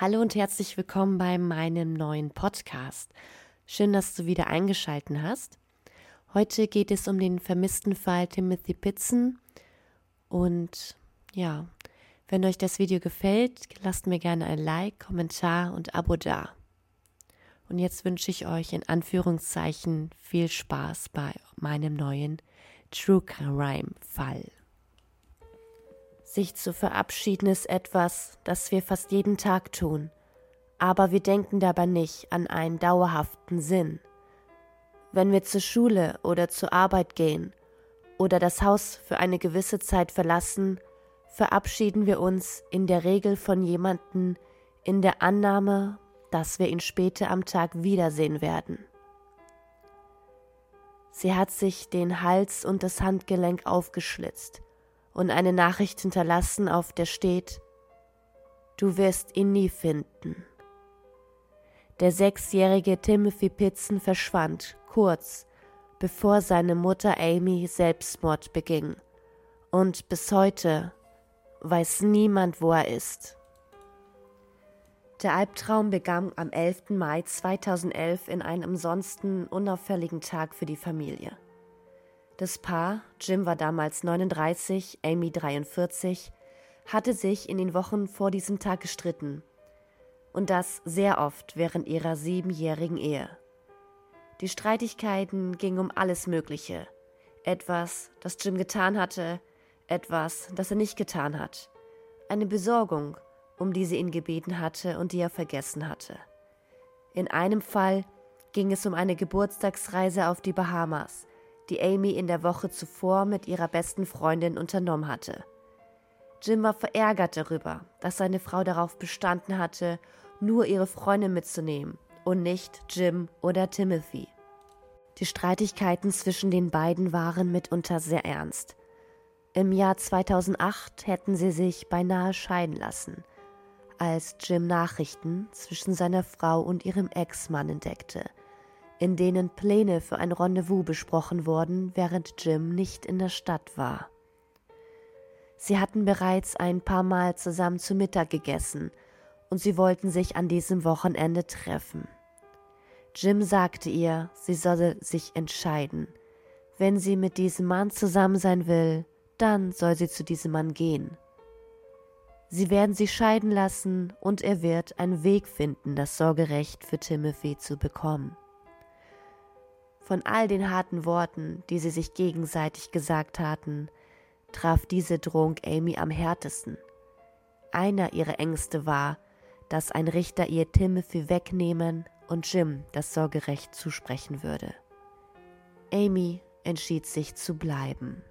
Hallo und herzlich willkommen bei meinem neuen Podcast. Schön, dass du wieder eingeschalten hast. Heute geht es um den vermissten Fall Timothy Pitzen. Und ja, wenn euch das Video gefällt, lasst mir gerne ein Like, Kommentar und Abo da. Und jetzt wünsche ich euch in Anführungszeichen viel Spaß bei meinem neuen True Crime Fall. Sich zu verabschieden ist etwas, das wir fast jeden Tag tun, aber wir denken dabei nicht an einen dauerhaften Sinn. Wenn wir zur Schule oder zur Arbeit gehen oder das Haus für eine gewisse Zeit verlassen, verabschieden wir uns in der Regel von jemanden in der Annahme, dass wir ihn später am Tag wiedersehen werden. Sie hat sich den Hals und das Handgelenk aufgeschlitzt und eine Nachricht hinterlassen, auf der steht, Du wirst ihn nie finden. Der sechsjährige Timothy Pitzen verschwand kurz, bevor seine Mutter Amy Selbstmord beging. Und bis heute weiß niemand, wo er ist. Der Albtraum begann am 11. Mai 2011 in einem ansonsten unauffälligen Tag für die Familie. Das Paar, Jim war damals 39, Amy 43, hatte sich in den Wochen vor diesem Tag gestritten. Und das sehr oft während ihrer siebenjährigen Ehe. Die Streitigkeiten gingen um alles Mögliche. Etwas, das Jim getan hatte, etwas, das er nicht getan hat. Eine Besorgung, um die sie ihn gebeten hatte und die er vergessen hatte. In einem Fall ging es um eine Geburtstagsreise auf die Bahamas, die Amy in der Woche zuvor mit ihrer besten Freundin unternommen hatte. Jim war verärgert darüber, dass seine Frau darauf bestanden hatte, nur ihre Freundin mitzunehmen und nicht Jim oder Timothy. Die Streitigkeiten zwischen den beiden waren mitunter sehr ernst. Im Jahr 2008 hätten sie sich beinahe scheiden lassen, als Jim Nachrichten zwischen seiner Frau und ihrem Ex-Mann entdeckte, in denen Pläne für ein Rendezvous besprochen wurden, während Jim nicht in der Stadt war. Sie hatten bereits ein paar Mal zusammen zu Mittag gegessen und sie wollten sich an diesem Wochenende treffen. Jim sagte ihr, sie solle sich entscheiden. Wenn sie mit diesem Mann zusammen sein will, dann soll sie zu diesem Mann gehen. Sie werden sie scheiden lassen und er wird einen Weg finden, das Sorgerecht für Timothy zu bekommen. Von all den harten Worten, die sie sich gegenseitig gesagt hatten, traf diese Drohung Amy am härtesten. Einer ihrer Ängste war, dass ein Richter ihr Timothy wegnehmen und Jim das Sorgerecht zusprechen würde. Amy entschied sich zu bleiben.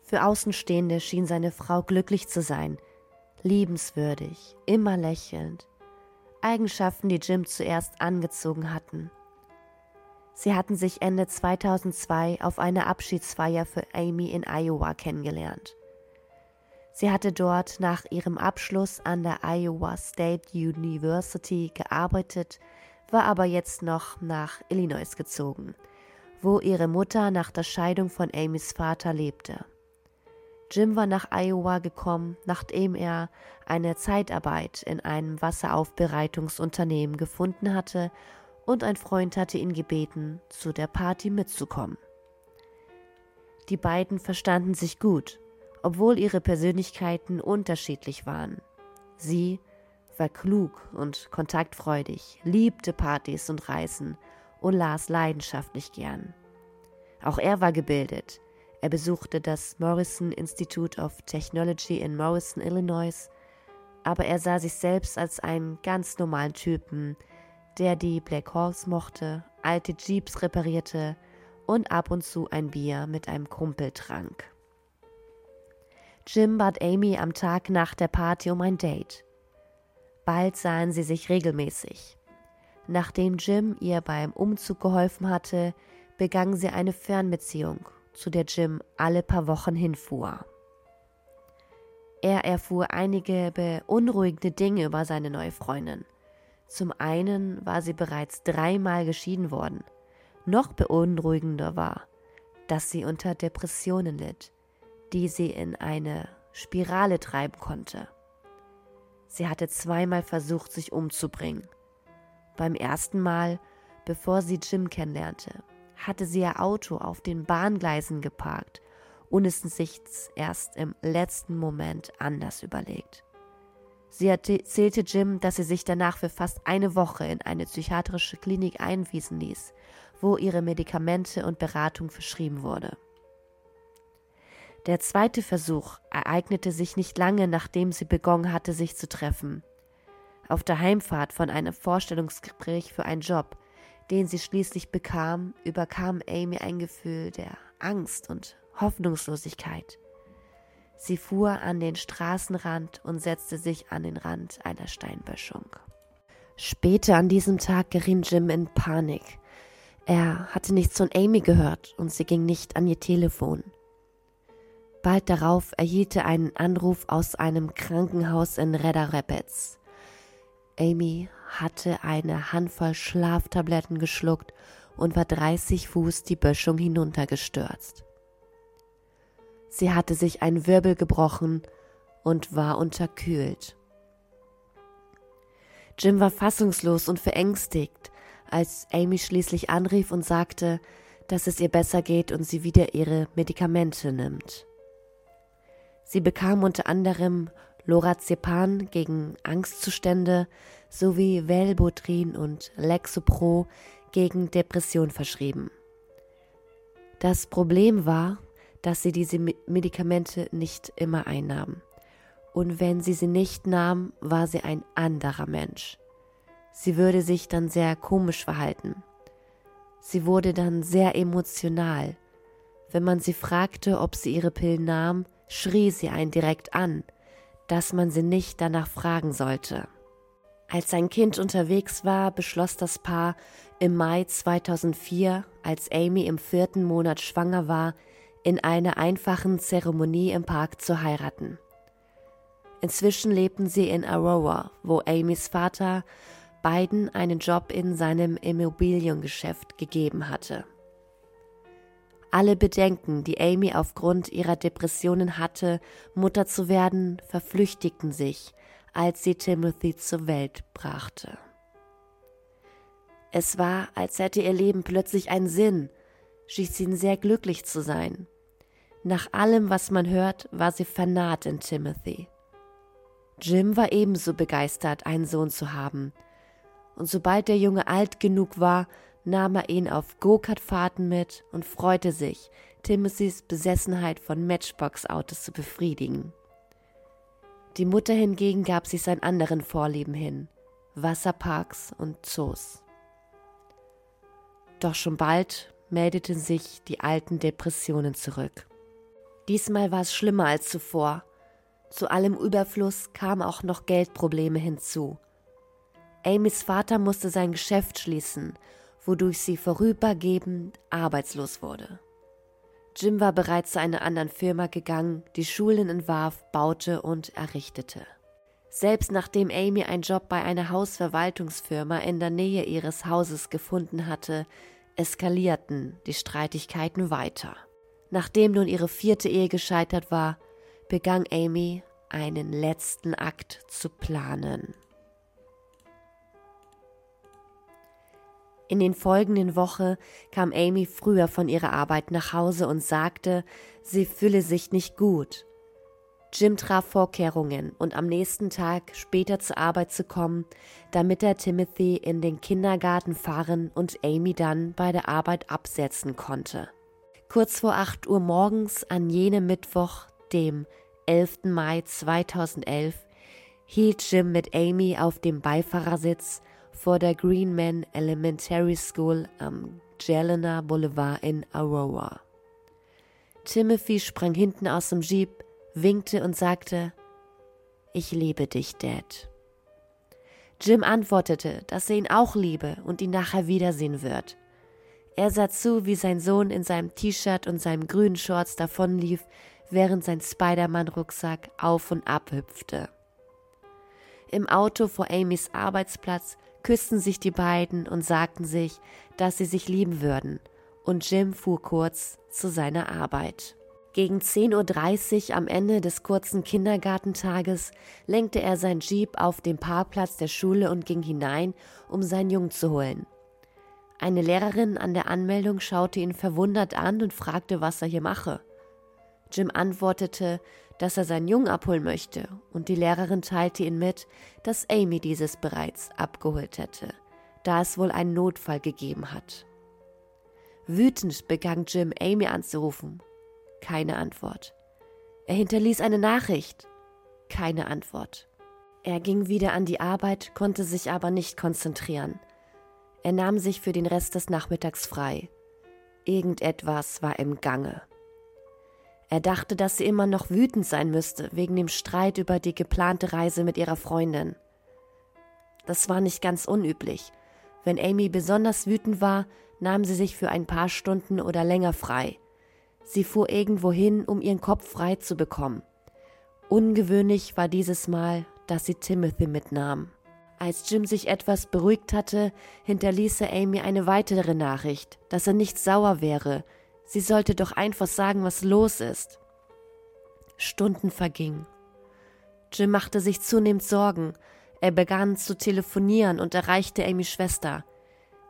Für Außenstehende schien seine Frau glücklich zu sein, liebenswürdig, immer lächelnd, Eigenschaften, die Jim zuerst angezogen hatten. Sie hatten sich Ende 2002 auf einer Abschiedsfeier für Amy in Iowa kennengelernt. Sie hatte dort nach ihrem Abschluss an der Iowa State University gearbeitet, war aber jetzt noch nach Illinois gezogen, wo ihre Mutter nach der Scheidung von Amys Vater lebte. Jim war nach Iowa gekommen, nachdem er eine Zeitarbeit in einem Wasseraufbereitungsunternehmen gefunden hatte und ein Freund hatte ihn gebeten, zu der Party mitzukommen. Die beiden verstanden sich gut, obwohl ihre Persönlichkeiten unterschiedlich waren. Sie war klug und kontaktfreudig, liebte Partys und Reisen und las leidenschaftlich gern. Auch er war gebildet. Er besuchte das Morrison Institute of Technology in Morrison, Illinois, aber er sah sich selbst als einen ganz normalen Typen, der die Black Horse mochte, alte Jeeps reparierte und ab und zu ein Bier mit einem Kumpel trank. Jim bat Amy am Tag nach der Party um ein Date. Bald sahen sie sich regelmäßig. Nachdem Jim ihr beim Umzug geholfen hatte, begann sie eine Fernbeziehung, zu der Jim alle paar Wochen hinfuhr. Er erfuhr einige beunruhigende Dinge über seine neue Freundin. Zum einen war sie bereits dreimal geschieden worden. Noch beunruhigender war, dass sie unter Depressionen litt, die sie in eine Spirale treiben konnte. Sie hatte zweimal versucht, sich umzubringen. Beim ersten Mal, bevor sie Jim kennenlernte, hatte sie ihr Auto auf den Bahngleisen geparkt und es sich erst im letzten Moment anders überlegt. Sie erzählte Jim, dass sie sich danach für fast eine Woche in eine psychiatrische Klinik einwiesen ließ, wo ihre Medikamente und Beratung verschrieben wurde. Der zweite Versuch ereignete sich nicht lange, nachdem sie begonnen hatte, sich zu treffen. Auf der Heimfahrt von einem Vorstellungsgespräch für einen Job, den sie schließlich bekam, überkam Amy ein Gefühl der Angst und Hoffnungslosigkeit. Sie fuhr an den Straßenrand und setzte sich an den Rand einer Steinböschung. Später an diesem Tag geriet Jim in Panik. Er hatte nichts von Amy gehört und sie ging nicht an ihr Telefon. Bald darauf erhielt er einen Anruf aus einem Krankenhaus in Redder Rapids. Amy hatte eine Handvoll Schlaftabletten geschluckt und war 30 Fuß die Böschung hinuntergestürzt. Sie hatte sich ein Wirbel gebrochen und war unterkühlt. Jim war fassungslos und verängstigt, als Amy schließlich anrief und sagte, dass es ihr besser geht und sie wieder ihre Medikamente nimmt. Sie bekam unter anderem Lorazepam gegen Angstzustände sowie Velbutrin und Lexopro gegen Depression verschrieben. Das Problem war, dass sie diese Medikamente nicht immer einnahm. Und wenn sie sie nicht nahm, war sie ein anderer Mensch. Sie würde sich dann sehr komisch verhalten. Sie wurde dann sehr emotional. Wenn man sie fragte, ob sie ihre Pillen nahm, schrie sie einen direkt an, dass man sie nicht danach fragen sollte. Als sein Kind unterwegs war, beschloss das Paar im Mai 2004, als Amy im vierten Monat schwanger war, in einer einfachen Zeremonie im Park zu heiraten. Inzwischen lebten sie in Aurora, wo Amys Vater beiden einen Job in seinem Immobiliengeschäft gegeben hatte. Alle Bedenken, die Amy aufgrund ihrer Depressionen hatte, Mutter zu werden, verflüchtigten sich, als sie Timothy zur Welt brachte. Es war, als hätte ihr Leben plötzlich einen Sinn, schien sie sehr glücklich zu sein. Nach allem, was man hört, war sie vernarrt in Timothy. Jim war ebenso begeistert, einen Sohn zu haben. Und sobald der Junge alt genug war, nahm er ihn auf Go-Kart-Fahrten mit und freute sich, Timothys Besessenheit von Matchbox-Autos zu befriedigen. Die Mutter hingegen gab sich seinen anderen Vorlieben hin, Wasserparks und Zoos. Doch schon bald meldeten sich die alten Depressionen zurück. Diesmal war es schlimmer als zuvor. Zu allem Überfluss kamen auch noch Geldprobleme hinzu. Amys Vater musste sein Geschäft schließen, wodurch sie vorübergehend arbeitslos wurde. Jim war bereits zu einer anderen Firma gegangen, die Schulen entwarf, baute und errichtete. Selbst nachdem Amy einen Job bei einer Hausverwaltungsfirma in der Nähe ihres Hauses gefunden hatte, eskalierten die Streitigkeiten weiter. Nachdem nun ihre vierte Ehe gescheitert war, begann Amy einen letzten Akt zu planen. In den folgenden Wochen kam Amy früher von ihrer Arbeit nach Hause und sagte, sie fühle sich nicht gut. Jim traf Vorkehrungen und am nächsten Tag später zur Arbeit zu kommen, damit er Timothy in den Kindergarten fahren und Amy dann bei der Arbeit absetzen konnte. Kurz vor 8 Uhr morgens an jenem Mittwoch, dem 11. Mai 2011, hielt Jim mit Amy auf dem Beifahrersitz vor der Greenman Elementary School am Jelena Boulevard in Aurora. Timothy sprang hinten aus dem Jeep, winkte und sagte, ich liebe dich, Dad. Jim antwortete, dass er ihn auch liebe und ihn nachher wiedersehen wird. Er sah zu, wie sein Sohn in seinem T-Shirt und seinem grünen Shorts davonlief, während sein Spider-Man-Rucksack auf und ab hüpfte. Im Auto vor Amys Arbeitsplatz küssten sich die beiden und sagten sich, dass sie sich lieben würden, und Jim fuhr kurz zu seiner Arbeit. Gegen 10.30 Uhr am Ende des kurzen Kindergartentages lenkte er sein Jeep auf den Parkplatz der Schule und ging hinein, um seinen Jungen zu holen. Eine Lehrerin an der Anmeldung schaute ihn verwundert an und fragte, was er hier mache. Jim antwortete, dass er seinen Jungen abholen möchte, und die Lehrerin teilte ihm mit, dass Amy dieses bereits abgeholt hätte, da es wohl einen Notfall gegeben hat. Wütend begann Jim, Amy anzurufen. Keine Antwort. Er hinterließ eine Nachricht. Keine Antwort. Er ging wieder an die Arbeit, konnte sich aber nicht konzentrieren. Er nahm sich für den Rest des Nachmittags frei. Irgendetwas war im Gange. Er dachte, dass sie immer noch wütend sein müsste wegen dem Streit über die geplante Reise mit ihrer Freundin. Das war nicht ganz unüblich. Wenn Amy besonders wütend war, nahm sie sich für ein paar Stunden oder länger frei. Sie fuhr irgendwo hin, um ihren Kopf frei zu bekommen. Ungewöhnlich war dieses Mal, dass sie Timothy mitnahm. Als Jim sich etwas beruhigt hatte, hinterließ er Amy eine weitere Nachricht, dass er nicht sauer wäre, Sie sollte doch einfach sagen, was los ist. Stunden vergingen. Jim machte sich zunehmend Sorgen. Er begann zu telefonieren und erreichte Amys Schwester.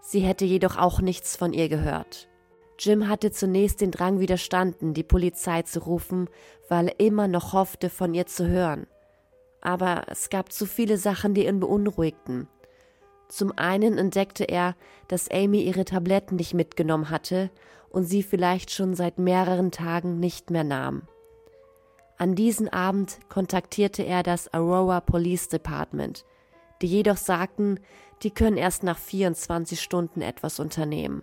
Sie hätte jedoch auch nichts von ihr gehört. Jim hatte zunächst den Drang widerstanden, die Polizei zu rufen, weil er immer noch hoffte, von ihr zu hören. Aber es gab zu viele Sachen, die ihn beunruhigten. Zum einen entdeckte er, dass Amy ihre Tabletten nicht mitgenommen hatte und sie vielleicht schon seit mehreren Tagen nicht mehr nahm. An diesem Abend kontaktierte er das Aurora Police Department, die jedoch sagten, die können erst nach 24 Stunden etwas unternehmen.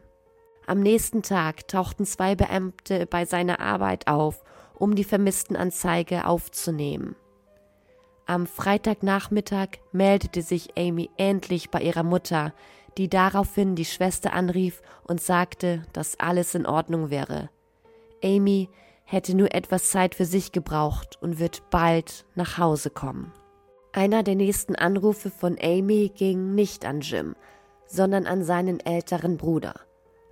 Am nächsten Tag tauchten zwei Beamte bei seiner Arbeit auf, um die Vermisstenanzeige aufzunehmen. Am Freitagnachmittag meldete sich Amy endlich bei ihrer Mutter, die daraufhin die Schwester anrief und sagte, dass alles in Ordnung wäre. Amy hätte nur etwas Zeit für sich gebraucht und wird bald nach Hause kommen. Einer der nächsten Anrufe von Amy ging nicht an Jim, sondern an seinen älteren Bruder.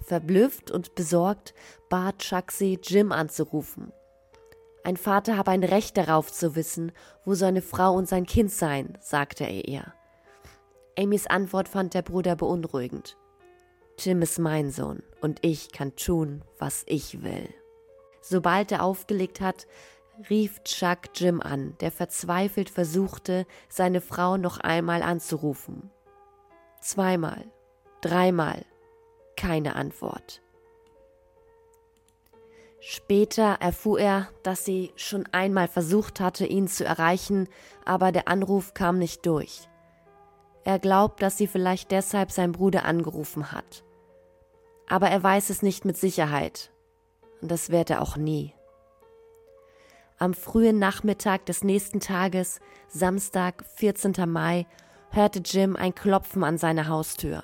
Verblüfft und besorgt bat Chuck sie, Jim anzurufen. Ein Vater habe ein Recht darauf zu wissen, wo seine Frau und sein Kind seien, sagte er ihr. Amys Antwort fand der Bruder beunruhigend. Jim ist mein Sohn und ich kann tun, was ich will. Sobald er aufgelegt hat, rief Chuck Jim an, der verzweifelt versuchte, seine Frau noch einmal anzurufen. Zweimal, dreimal, keine Antwort. Später erfuhr er, dass sie schon einmal versucht hatte, ihn zu erreichen, aber der Anruf kam nicht durch. Er glaubt, dass sie vielleicht deshalb seinen Bruder angerufen hat. Aber er weiß es nicht mit Sicherheit. Und das wird er auch nie. Am frühen Nachmittag des nächsten Tages, Samstag, 14. Mai, hörte Jim ein Klopfen an seiner Haustür.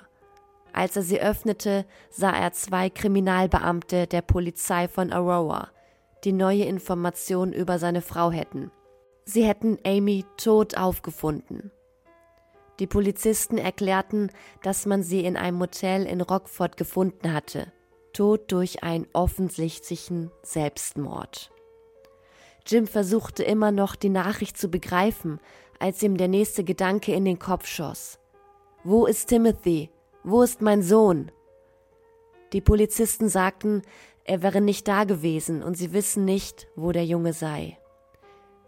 Als er sie öffnete, sah er zwei Kriminalbeamte der Polizei von Aurora, die neue Informationen über seine Frau hätten. Sie hätten Amy tot aufgefunden. Die Polizisten erklärten, dass man sie in einem Motel in Rockford gefunden hatte, tot durch einen offensichtlichen Selbstmord. Jim versuchte immer noch, die Nachricht zu begreifen, als ihm der nächste Gedanke in den Kopf schoss. Wo ist Timothy? Wo ist mein Sohn? Die Polizisten sagten, er wäre nicht da gewesen und sie wissen nicht, wo der Junge sei.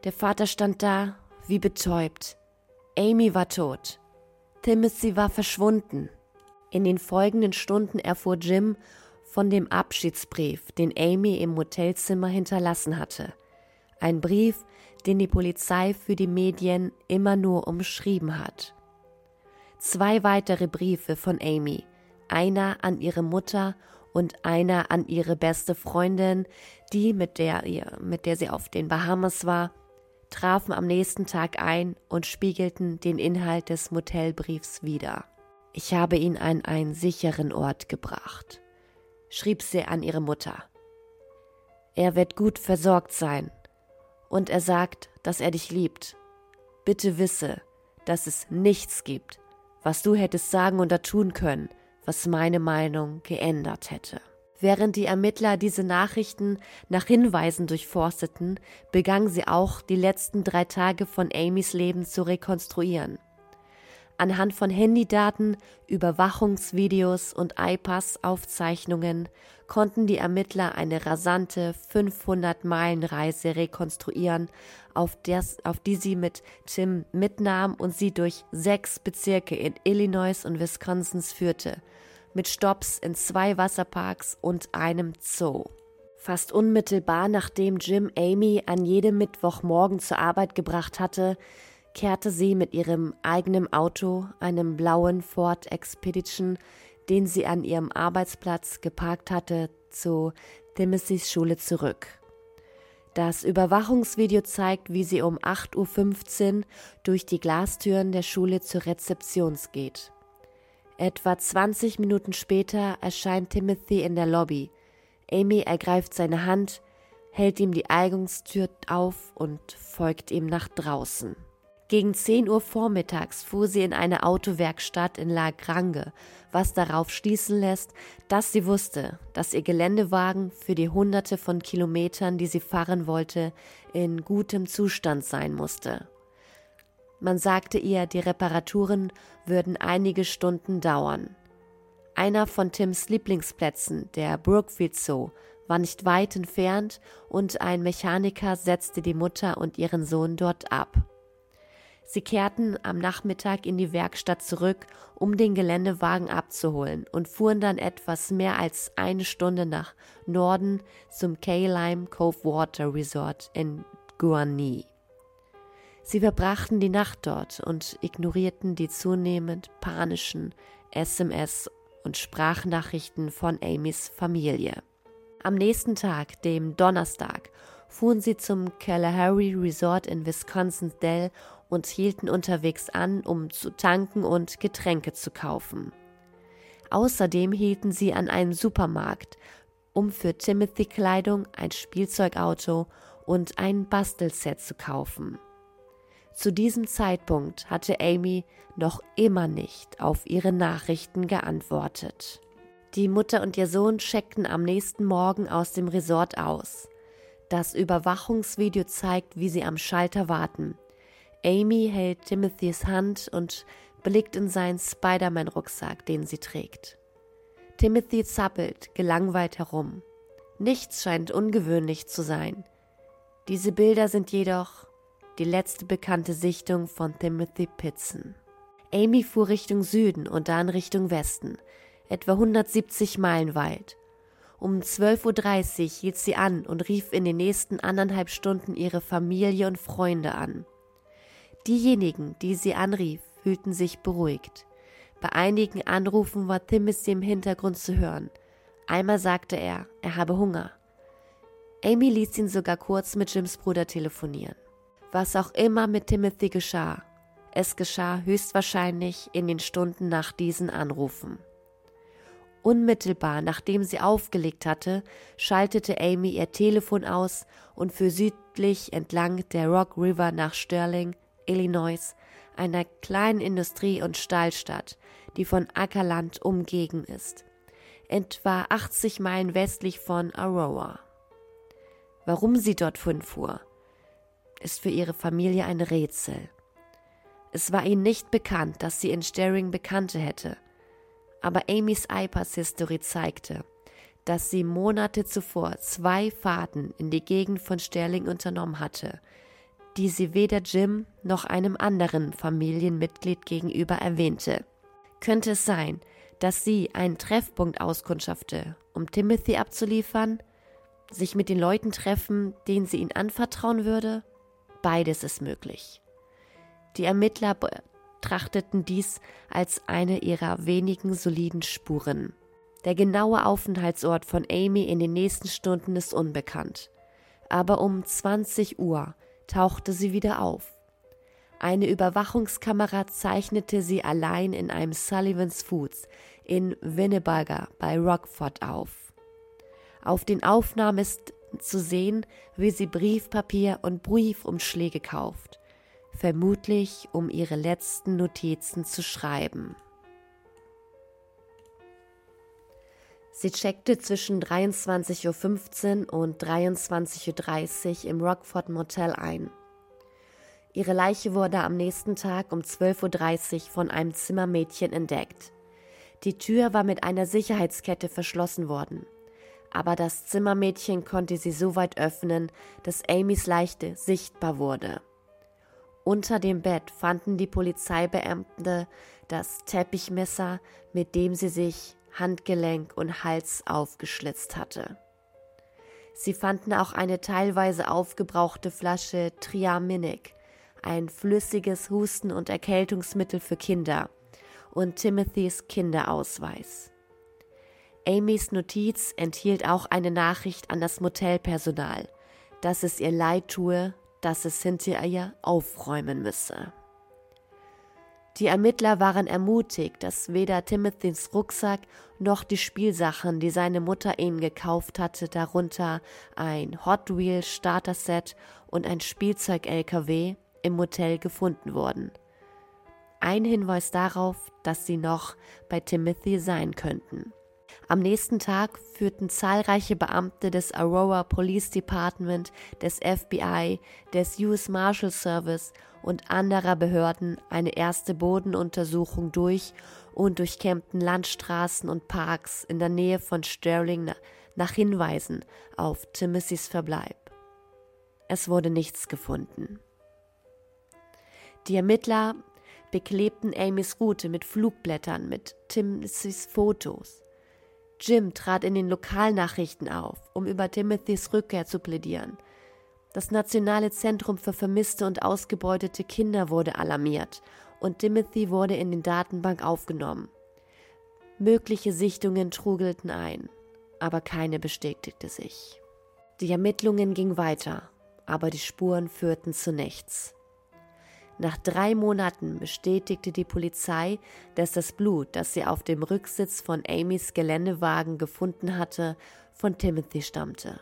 Der Vater stand da, wie betäubt. Amy war tot. Timothy war verschwunden. In den folgenden Stunden erfuhr Jim von dem Abschiedsbrief, den Amy im Hotelzimmer hinterlassen hatte. Ein Brief, den die Polizei für die Medien immer nur umschrieben hat. Zwei weitere Briefe von Amy, einer an ihre Mutter und einer an ihre beste Freundin, die mit der, ihr, mit der sie auf den Bahamas war, trafen am nächsten Tag ein und spiegelten den Inhalt des Motelbriefs wider. Ich habe ihn an einen sicheren Ort gebracht, schrieb sie an ihre Mutter. Er wird gut versorgt sein, und er sagt, dass er dich liebt. Bitte wisse, dass es nichts gibt, was du hättest sagen oder tun können, was meine Meinung geändert hätte. Während die Ermittler diese Nachrichten nach Hinweisen durchforsteten, begannen sie auch, die letzten drei Tage von Amys Leben zu rekonstruieren. Anhand von Handydaten, Überwachungsvideos und iPass-Aufzeichnungen konnten die Ermittler eine rasante 500-Meilen-Reise rekonstruieren, auf, das, auf die sie mit Tim mitnahm und sie durch sechs Bezirke in Illinois und Wisconsin führte, mit Stops in zwei Wasserparks und einem Zoo. Fast unmittelbar nachdem Jim Amy an jedem Mittwochmorgen zur Arbeit gebracht hatte, kehrte sie mit ihrem eigenen Auto, einem blauen Ford Expedition, den sie an ihrem Arbeitsplatz geparkt hatte, zu Timothys Schule zurück. Das Überwachungsvideo zeigt, wie sie um 8.15 Uhr durch die Glastüren der Schule zur Rezeption geht. Etwa 20 Minuten später erscheint Timothy in der Lobby. Amy ergreift seine Hand, hält ihm die Eingangstür auf und folgt ihm nach draußen. Gegen 10 Uhr vormittags fuhr sie in eine Autowerkstatt in La Grange, was darauf schließen lässt, dass sie wusste, dass ihr Geländewagen für die hunderte von Kilometern, die sie fahren wollte, in gutem Zustand sein musste. Man sagte ihr, die Reparaturen würden einige Stunden dauern. Einer von Tims Lieblingsplätzen, der Brookfield Zoo, war nicht weit entfernt und ein Mechaniker setzte die Mutter und ihren Sohn dort ab. Sie kehrten am Nachmittag in die Werkstatt zurück, um den Geländewagen abzuholen und fuhren dann etwas mehr als eine Stunde nach Norden zum K-Lime Cove Water Resort in Guarani. Sie verbrachten die Nacht dort und ignorierten die zunehmend panischen SMS und Sprachnachrichten von Amys Familie. Am nächsten Tag, dem Donnerstag, fuhren sie zum Kalahari Resort in Wisconsin Dell und hielten unterwegs an, um zu tanken und Getränke zu kaufen. Außerdem hielten sie an einem Supermarkt, um für Timothy Kleidung, ein Spielzeugauto und ein Bastelset zu kaufen. Zu diesem Zeitpunkt hatte Amy noch immer nicht auf ihre Nachrichten geantwortet. Die Mutter und ihr Sohn checkten am nächsten Morgen aus dem Resort aus. Das Überwachungsvideo zeigt, wie sie am Schalter warten. Amy hält Timothys Hand und blickt in seinen Spider-Man-Rucksack, den sie trägt. Timothy zappelt gelangweilt herum. Nichts scheint ungewöhnlich zu sein. Diese Bilder sind jedoch die letzte bekannte Sichtung von Timothy Pitson. Amy fuhr Richtung Süden und dann Richtung Westen, etwa 170 Meilen weit. Um 12.30 Uhr hielt sie an und rief in den nächsten anderthalb Stunden ihre Familie und Freunde an. Diejenigen, die sie anrief, fühlten sich beruhigt. Bei einigen Anrufen war Timothy im Hintergrund zu hören. Einmal sagte er, er habe Hunger. Amy ließ ihn sogar kurz mit Jims Bruder telefonieren. Was auch immer mit Timothy geschah, es geschah höchstwahrscheinlich in den Stunden nach diesen Anrufen. Unmittelbar nachdem sie aufgelegt hatte, schaltete Amy ihr Telefon aus und fuhr südlich entlang der Rock River nach Sterling Illinois, einer kleinen Industrie- und Stahlstadt, die von Ackerland umgeben ist, etwa 80 Meilen westlich von Aurora. Warum sie dort fuhr, ist für ihre Familie ein Rätsel. Es war ihnen nicht bekannt, dass sie in Staring Bekannte hätte, aber Amys iPass-Historie zeigte, dass sie Monate zuvor zwei Fahrten in die Gegend von Sterling unternommen hatte, die sie weder Jim noch einem anderen Familienmitglied gegenüber erwähnte. Könnte es sein, dass sie einen Treffpunkt auskundschafte, um Timothy abzuliefern, sich mit den Leuten treffen, denen sie ihn anvertrauen würde? Beides ist möglich. Die Ermittler betrachteten dies als eine ihrer wenigen soliden Spuren. Der genaue Aufenthaltsort von Amy in den nächsten Stunden ist unbekannt. Aber um 20 Uhr tauchte sie wieder auf. Eine Überwachungskamera zeichnete sie allein in einem Sullivan's Foods in Winnebago bei Rockford auf. Auf den Aufnahmen ist zu sehen, wie sie Briefpapier und Briefumschläge kauft, vermutlich um ihre letzten Notizen zu schreiben. Sie checkte zwischen 23.15 Uhr und 23.30 Uhr im Rockford Motel ein. Ihre Leiche wurde am nächsten Tag um 12.30 Uhr von einem Zimmermädchen entdeckt. Die Tür war mit einer Sicherheitskette verschlossen worden. Aber das Zimmermädchen konnte sie so weit öffnen, dass Amys Leiche sichtbar wurde. Unter dem Bett fanden die Polizeibeamte das Teppichmesser, mit dem sie sich Handgelenk und Hals aufgeschlitzt hatte. Sie fanden auch eine teilweise aufgebrauchte Flasche Triaminic, ein flüssiges Husten- und Erkältungsmittel für Kinder, und Timothys Kinderausweis. Amys Notiz enthielt auch eine Nachricht an das Motelpersonal, dass es ihr leid tue, dass es hinter ihr aufräumen müsse. Die Ermittler waren ermutigt, dass weder Timothys Rucksack noch die Spielsachen, die seine Mutter ihnen gekauft hatte, darunter ein Hot Wheel Starter-Set und ein Spielzeug-LKW, im Motel gefunden wurden. Ein Hinweis darauf, dass sie noch bei Timothy sein könnten. Am nächsten Tag führten zahlreiche Beamte des Aurora Police Department, des FBI, des US Marshal Service und anderer Behörden eine erste Bodenuntersuchung durch und durchkämmten Landstraßen und Parks in der Nähe von Sterling nach Hinweisen auf Timothys Verbleib. Es wurde nichts gefunden. Die Ermittler beklebten Amys Route mit Flugblättern mit Timothys Fotos. Jim trat in den Lokalnachrichten auf, um über Timothys Rückkehr zu plädieren. Das Nationale Zentrum für vermisste und ausgebeutete Kinder wurde alarmiert und Timothy wurde in den Datenbank aufgenommen. Mögliche Sichtungen trugelten ein, aber keine bestätigte sich. Die Ermittlungen gingen weiter, aber die Spuren führten zu nichts. Nach drei Monaten bestätigte die Polizei, dass das Blut, das sie auf dem Rücksitz von Amys Geländewagen gefunden hatte, von Timothy stammte.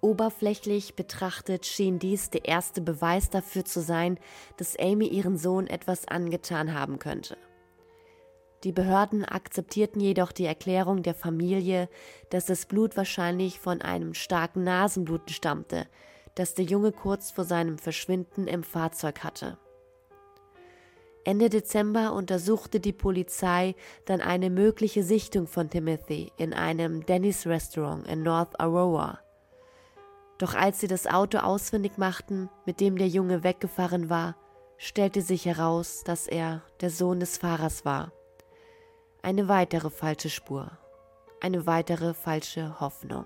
Oberflächlich betrachtet schien dies der erste Beweis dafür zu sein, dass Amy ihren Sohn etwas angetan haben könnte. Die Behörden akzeptierten jedoch die Erklärung der Familie, dass das Blut wahrscheinlich von einem starken Nasenbluten stammte, das der Junge kurz vor seinem Verschwinden im Fahrzeug hatte. Ende Dezember untersuchte die Polizei dann eine mögliche Sichtung von Timothy in einem Denny's Restaurant in North Aurora. Doch als sie das Auto ausfindig machten, mit dem der Junge weggefahren war, stellte sich heraus, dass er der Sohn des Fahrers war. Eine weitere falsche Spur, eine weitere falsche Hoffnung.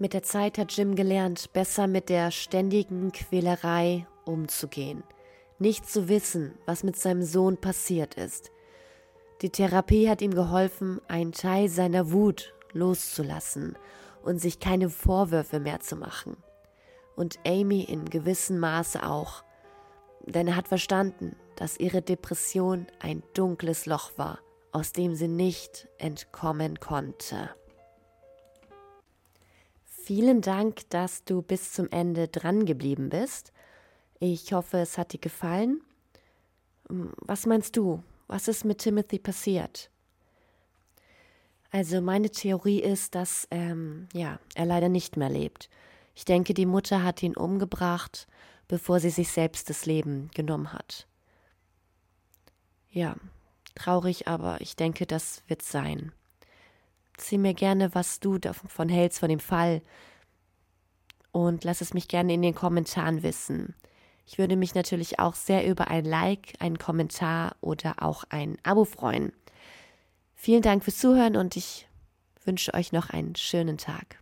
Mit der Zeit hat Jim gelernt, besser mit der ständigen Quälerei umzugehen, nicht zu wissen, was mit seinem Sohn passiert ist. Die Therapie hat ihm geholfen, einen Teil seiner Wut loszulassen und sich keine Vorwürfe mehr zu machen. Und Amy in gewissem Maße auch, denn er hat verstanden, dass ihre Depression ein dunkles Loch war, aus dem sie nicht entkommen konnte. Vielen Dank, dass du bis zum Ende dran geblieben bist. Ich hoffe, es hat dir gefallen. Hm, was meinst du? Was ist mit Timothy passiert? Also meine Theorie ist, dass ähm, ja, er leider nicht mehr lebt. Ich denke, die Mutter hat ihn umgebracht, bevor sie sich selbst das Leben genommen hat. Ja, traurig, aber ich denke, das wird sein. Erzähl mir gerne, was du davon hältst, von dem Fall. Und lass es mich gerne in den Kommentaren wissen. Ich würde mich natürlich auch sehr über ein Like, einen Kommentar oder auch ein Abo freuen. Vielen Dank fürs Zuhören und ich wünsche euch noch einen schönen Tag.